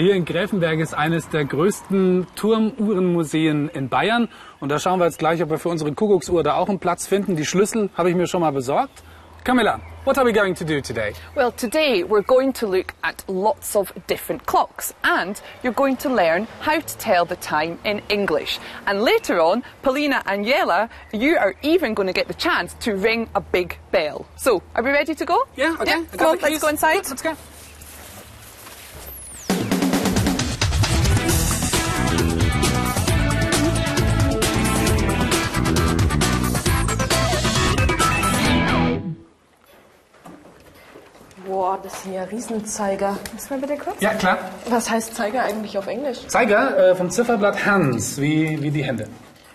Hier in Gräfenberg ist eines der größten Turmuhrenmuseen in Bayern. Und da schauen wir jetzt gleich, ob wir für unsere Kuckucksuhr da auch einen Platz finden. Die Schlüssel habe ich mir schon mal besorgt. Camilla, what are we going to do today? Well, today we're going to look at lots of different clocks and you're going to learn how to tell the time in English. And later on, Paulina and Yella, you are even going to get the chance to ring a big bell. So, are we ready to go? Yeah, okay. On, the let's go inside. Let's go. Boah, das sind ja Riesenzeiger. Lass mal bitte kurz. Ja, klar. Was heißt Zeiger eigentlich auf Englisch? Zeiger äh, vom Zifferblatt Hands, wie, wie die Hände.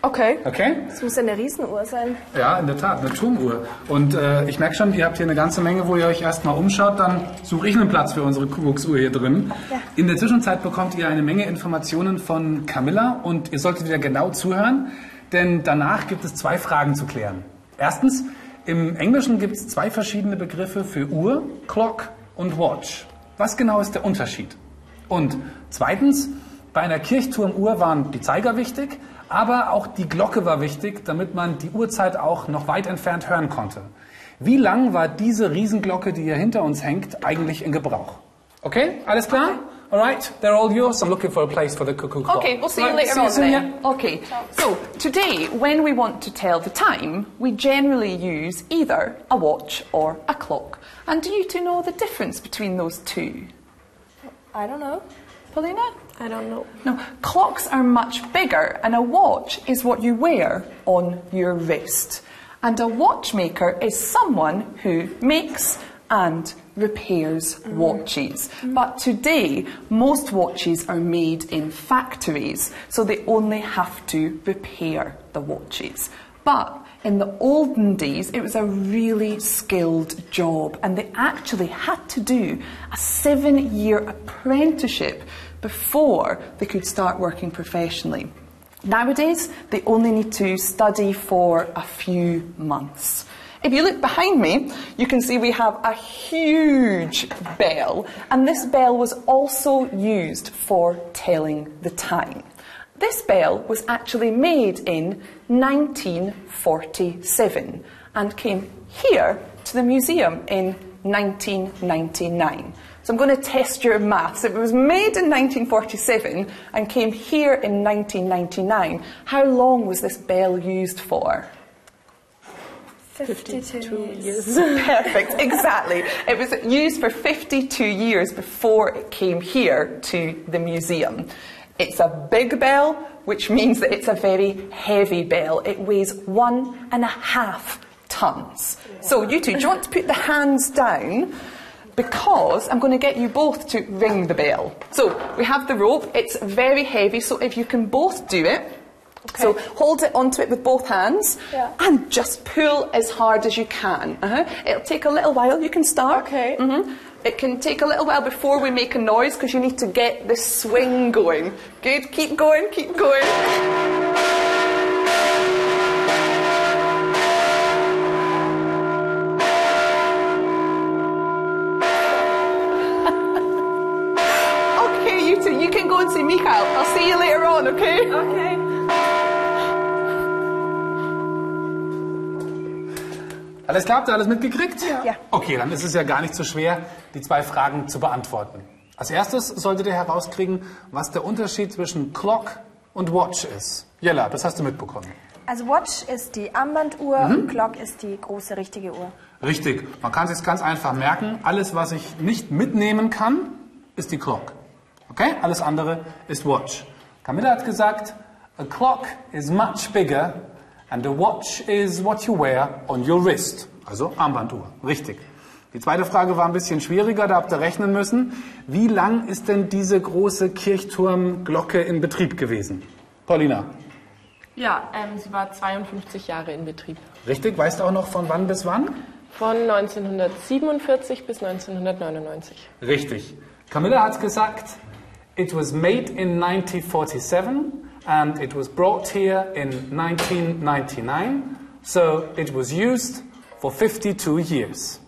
Okay. Okay? Das muss ja eine Riesenuhr sein. Ja, in der Tat, eine Turmuhr. Und äh, ich merke schon, ihr habt hier eine ganze Menge, wo ihr euch erstmal umschaut. Dann suche ich einen Platz für unsere Kuckucksuhr hier drin. Ja. In der Zwischenzeit bekommt ihr eine Menge Informationen von Camilla und ihr solltet wieder genau zuhören, denn danach gibt es zwei Fragen zu klären. Erstens, im Englischen gibt es zwei verschiedene Begriffe für Uhr, Clock und Watch. Was genau ist der Unterschied? Und zweitens, bei einer Kirchturmuhr waren die Zeiger wichtig, aber auch die Glocke war wichtig, damit man die Uhrzeit auch noch weit entfernt hören konnte. Wie lang war diese Riesenglocke, die hier hinter uns hängt, eigentlich in Gebrauch? Okay, alles klar? All right, they're all yours. I'm looking for a place for the cuckoo clock. Okay, we'll see you Right, later see you on soon, then. Okay, so today, when we want to tell the time, we generally use either a watch or a clock. And do you two know the difference between those two? I don't know. Paulina? I don't know. No, clocks are much bigger, and a watch is what you wear on your wrist. And a watchmaker is someone who makes and repairs watches. But today, most watches are made in factories, so they only have to repair the watches. But in the olden days, it was a really skilled job, and they actually had to do a seven year apprenticeship before they could start working professionally. Nowadays, they only need to study for a few months. If you look behind me, you can see we have a huge bell, and this bell was also used for telling the time. This bell was actually made in 1947 and came here to the museum in 1999. So I'm going to test your maths. If it was made in 1947 and came here in 1999, how long was this bell used for? 52 years. Perfect, exactly. It was used for 52 years before it came here to the museum. It's a big bell, which means that it's a very heavy bell. It weighs one and a half tons. So, you two, do you want to put the hands down? Because I'm going to get you both to ring the bell. So, we have the rope, it's very heavy, so if you can both do it. So hold it onto it with both hands Yeah. and just pull as hard as you can. Uh-huh. It'll take a little while. You can start. Okay. hmm It can take a little while before we make a noise because you need to get the swing going. Good. Keep going. Keep going. okay, you two, you can go and see Michael. I'll see you later on. Okay. Okay. Klar, habt ihr alles mitgekriegt? Ja. Okay, dann ist es ja gar nicht so schwer, die zwei Fragen zu beantworten. Als erstes solltet ihr herauskriegen, was der Unterschied zwischen Clock und Watch ist. Jella, das hast du mitbekommen. Also Watch ist die Armbanduhr und Clock ist die große richtige Uhr. Richtig, man kann es sich ganz einfach merken. Alles, was ich nicht mitnehmen kann, ist die Clock. Okay? Alles andere ist Watch. Camilla hat gesagt, a clock is much bigger and a watch is what you wear on your wrist. Also Armbanduhr. Richtig. Die zweite Frage war ein bisschen schwieriger, da habt ihr rechnen müssen. Wie lang ist denn diese große Kirchturmglocke in Betrieb gewesen? Paulina. Ja, ähm, sie war 52 Jahre in Betrieb. Richtig? Weißt du auch noch von wann bis wann? Von 1947 bis 1999. Richtig. Camilla hat gesagt, it was made in 1947 and it was brought here in 1999, so it was used for 52 years.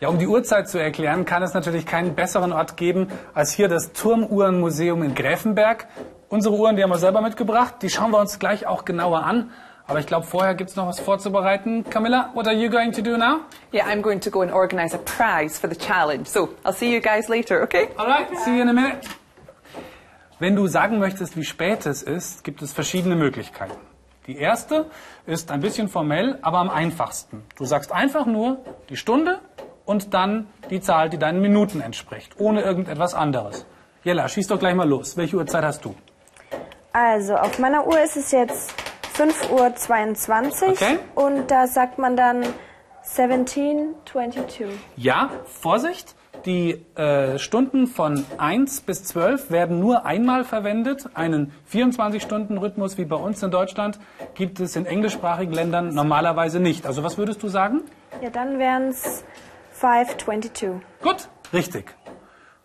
Ja, um die Uhrzeit zu erklären, kann es natürlich keinen besseren Ort geben als hier das Turmuhrenmuseum in Gräfenberg. Unsere Uhren, die haben wir selber mitgebracht, die schauen wir uns gleich auch genauer an. Aber ich glaube, vorher gibt es noch was vorzubereiten. Camilla, what are you going to do now? Yeah, I'm going to go and organise a prize for the challenge. So I'll see you guys later, okay? Alright, see you in a minute. Wenn du sagen möchtest, wie spät es ist, gibt es verschiedene Möglichkeiten. Die erste ist ein bisschen formell, aber am einfachsten. Du sagst einfach nur die Stunde und dann die Zahl, die deinen Minuten entspricht, ohne irgendetwas anderes. Jella, schieß doch gleich mal los. Welche Uhrzeit hast du? Also auf meiner Uhr ist es jetzt 5.22 Uhr Okay. und da sagt man dann 1722. Ja, Vorsicht! Die äh, Stunden von 1 bis 12 werden nur einmal verwendet. Einen 24-Stunden-Rhythmus wie bei uns in Deutschland gibt es in englischsprachigen Ländern normalerweise nicht. Also was würdest du sagen? Ja, dann wären es 522. Gut, richtig.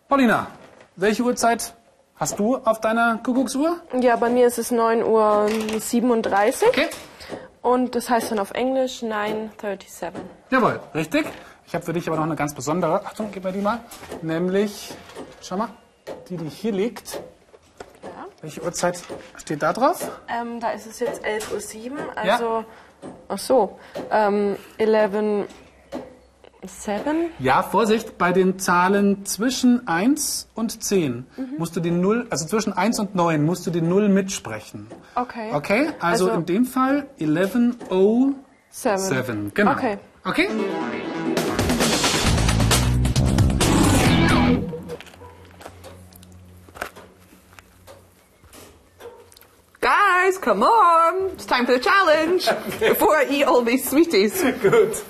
Paulina, welche Uhrzeit hast du auf deiner Kuckucksuhr? Ja, bei mir ist es 9 Uhr 37 Okay. und das heißt dann auf Englisch 9.37. Jawohl, richtig. Ich habe für dich aber noch eine ganz besondere, Achtung, gib mir die mal, nämlich, schau mal, die, die hier liegt. Welche Uhrzeit steht da drauf? Ähm, da ist es jetzt 11.07 Uhr, Ja. also, ach so, ähm, 11.07 Ja, Vorsicht, bei den Zahlen zwischen 1 und 10 musst du den 0, also zwischen 1 und 9 musst du den 0 mitsprechen. Okay. Okay, also, Also- in dem Fall 11.07. 7. Genau. Okay. Okay? Guys, come on! It's time for the challenge before I eat all these sweeties. Gut.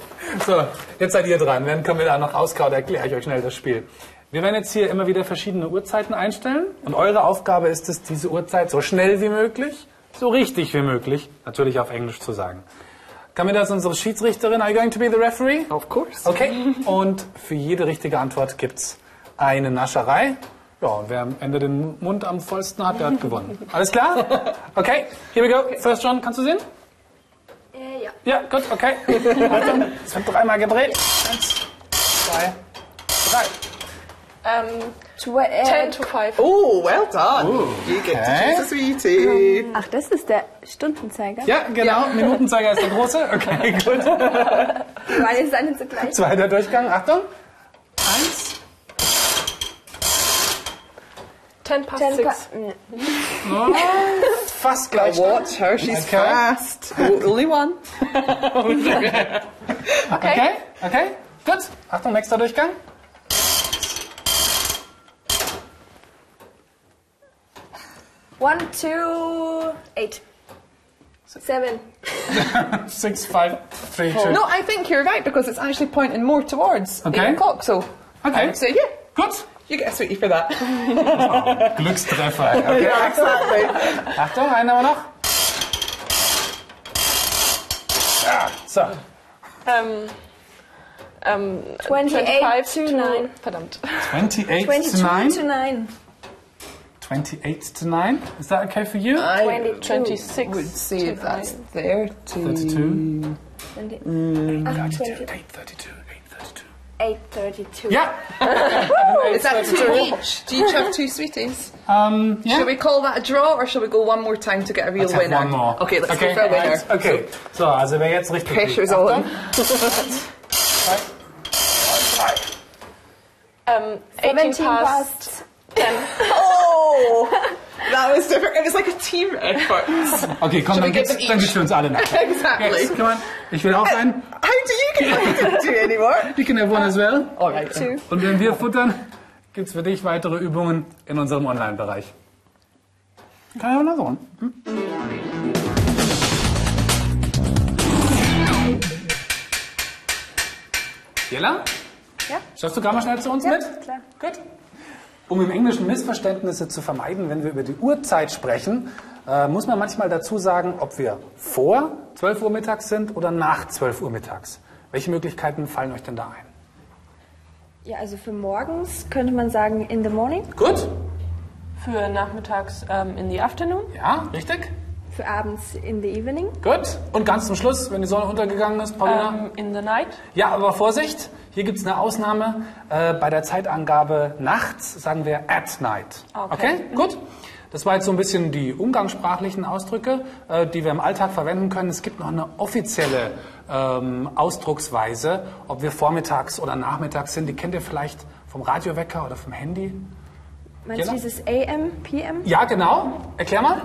So, jetzt seid ihr dran. Wenn Camilla noch auskaut, erkläre ich euch schnell das Spiel. Wir werden jetzt hier immer wieder verschiedene Uhrzeiten einstellen. Und eure Aufgabe ist es, diese Uhrzeit so schnell wie möglich, so richtig wie möglich, natürlich auf Englisch zu sagen. Camilla ist unsere Schiedsrichterin. Are you going to be the referee? Of course. Okay. Und für jede richtige Antwort gibt's eine Nascherei. Ja, und wer am Ende den Mund am vollsten hat, der hat gewonnen. Alles klar? Okay, here we go. First John, kannst du sehen? Äh, ja. Ja, gut, okay. Achtung, es wird dreimal gedreht. Eins, zwei, drei. Ähm, Tw- äh, 10 to 5. Oh, well done. You get to okay. choose a sweetie. Ach, das ist der Stundenzeiger? Ja, genau. Minutenzeiger ist der große. Okay, gut. Weil es eine zugleich. Zweiter Durchgang. Achtung. Eins. 10 past Ten 6. pa- mm. Fast gleich. Watch her, she's Okay. fast. Oh, only one. Okay, okay. Gut. Achtung, nächster Durchgang. One, two, eight. Seven. Six, five, three, two. No, I think you're right because it's actually pointing more towards Okay. 8 o'clock. So Okay. I would say, yeah, Gut. You get a sweetie for that. Glückstreffer. Okay. yeah, exactly. Achtung, einen haben wir noch. Ja, so. Ähm, ähm, 28 to 9. Verdammt. 28 22 to 9. to 9. 28 to 9. Is that okay for you? I 22. 26 would say to that's 9. 30. 32. 20. Mm. Ach, 32, 20. 832, 832. 832. Is that two each? Do you each have two sweeties? Um, yeah. Shall we call that a draw or shall we go one more time to get a real Let's have winner? one more. Okay, let's go for a winner. right. Okay. So, also wer jetzt richtig liegt. Pressure's on. Zwei, drei. Ähm, 18 17 past past. 10. Oh, that was different. It was like a team effort. Okay, komm, Should dann gibt's, dann gibt's für uns alle nach. exactly. Yes, come on. Ich will auch einen. How do you get didn't do anymore? You can have one as well. All right. Two. Und wenn wir futtern, gibt's für dich weitere Übungen in unserem Online-Bereich. Kann ich auch noch so. Hm? Jella? Ja? Schaust du gerade mal schnell zu uns Ja, mit? klar. Gut. Um im Englischen Missverständnisse zu vermeiden, wenn wir über die Uhrzeit sprechen, äh, muss man manchmal dazu sagen, ob wir vor 12 Uhr mittags sind oder nach 12 Uhr mittags. Welche Möglichkeiten fallen euch denn da ein? Ja, also für morgens könnte man sagen in the morning. Gut? Für nachmittags ähm, in the afternoon. Ja, richtig? Für abends in the evening. Gut. Und ganz zum Schluss, wenn die Sonne untergegangen ist, Paulina? Um, in the night. Ja, aber Vorsicht, hier gibt es eine Ausnahme. Äh, bei der Zeitangabe nachts sagen wir at night. Okay. gut. Das war jetzt so ein bisschen die umgangssprachlichen Ausdrücke, äh, die wir im Alltag verwenden können. Es gibt noch eine offizielle ähm, Ausdrucksweise, ob wir vormittags oder nachmittags sind. Die kennt ihr vielleicht vom Radiowecker oder vom Handy. Meinst du dieses AM, PM? Ja, genau. Erklär mal.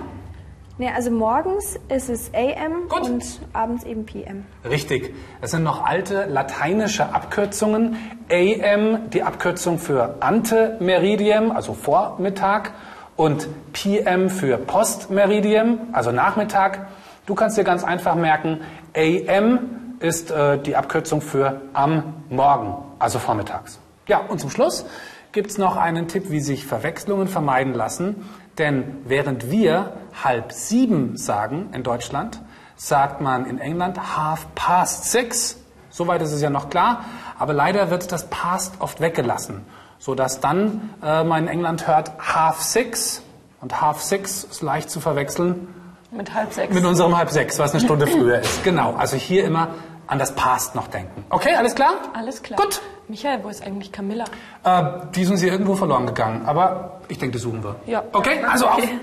Ne, also morgens ist es AM Gut. und abends eben PM. Richtig. Es sind noch alte lateinische Abkürzungen. AM, die Abkürzung für ante meridiem, also Vormittag, und PM für postmeridiem, also Nachmittag. Du kannst dir ganz einfach merken, AM ist äh, die Abkürzung für am Morgen, also vormittags. Ja, und zum Schluss gibt es noch einen Tipp, wie sich Verwechslungen vermeiden lassen. Denn während wir halb sieben sagen in Deutschland, sagt man in England half past six. Soweit ist es ja noch klar. Aber leider wird das past oft weggelassen, sodass dann äh, man in England hört half six. Und half six ist leicht zu verwechseln Mit halb sechs. mit unserem halb sechs, was eine Stunde früher ist. Genau. Also hier immer an das past noch denken. Okay, alles klar? Alles klar. Gut. Michael, wo ist eigentlich Camilla? Äh, die sind sie irgendwo verloren gegangen. Aber ich denke, die suchen wir. Ja. Okay, also auf. Okay.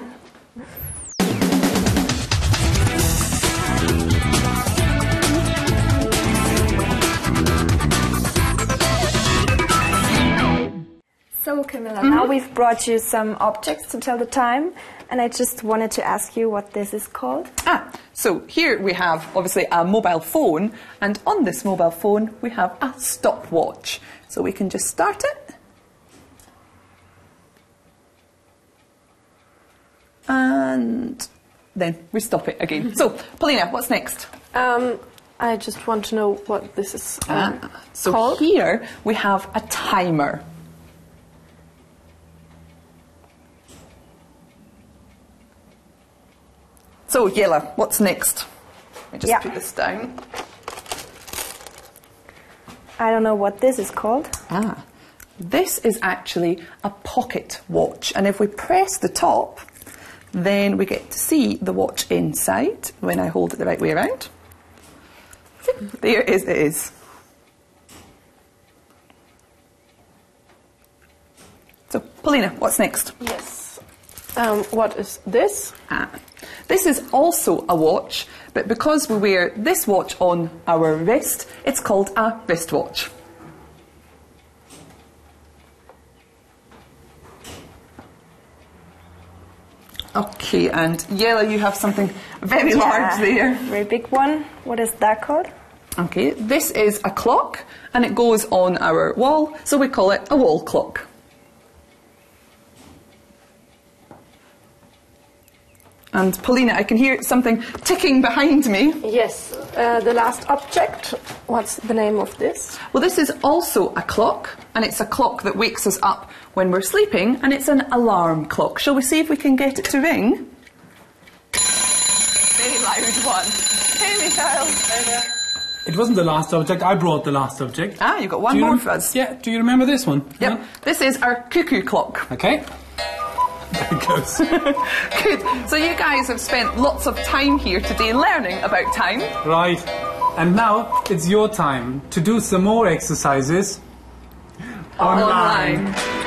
So Camilla, now we've brought you some objects to tell the time, and I just wanted to ask you what this is called. Ah, so here we have obviously a mobile phone, and on this mobile phone we have a stopwatch. So we can just start it. And then we stop it again. So, Paulina, what's next? Um, I just want to know what this is um, Ah, so called. here we have a timer. So, yellow. what's next? Let me just Yeah. put this down. I don't know what this is called. Ah, this is actually a pocket watch, and if we press the top, then we get to see the watch inside when I hold it the right way around. There it is, it is. So, Paulina, what's next? Yes. Um, what is this? Ah, this is also a watch, but because we wear this watch on our wrist, it's called a wristwatch. Okay, and Yellow, you have something very large there. Very big one. What is that called? Okay, this is a clock, and it goes on our wall, so we call it a wall clock. And Paulina, I can hear something ticking behind me. Yes. Uh, the last object. What's the name of this? Well, this is also a clock, and it's a clock that wakes us up when we're sleeping, and it's an alarm clock. Shall we see if we can get it to ring? Very loud one. Hey, Michael. It wasn't the last object. I brought the last object. Ah, you've got one you more rem- for us. Yeah. Do you remember this one? Yep. This is our cuckoo clock. Okay. Goes. Good. So you guys have spent lots of time here today learning about time. right. And now it's your time to do some more exercises online. Online.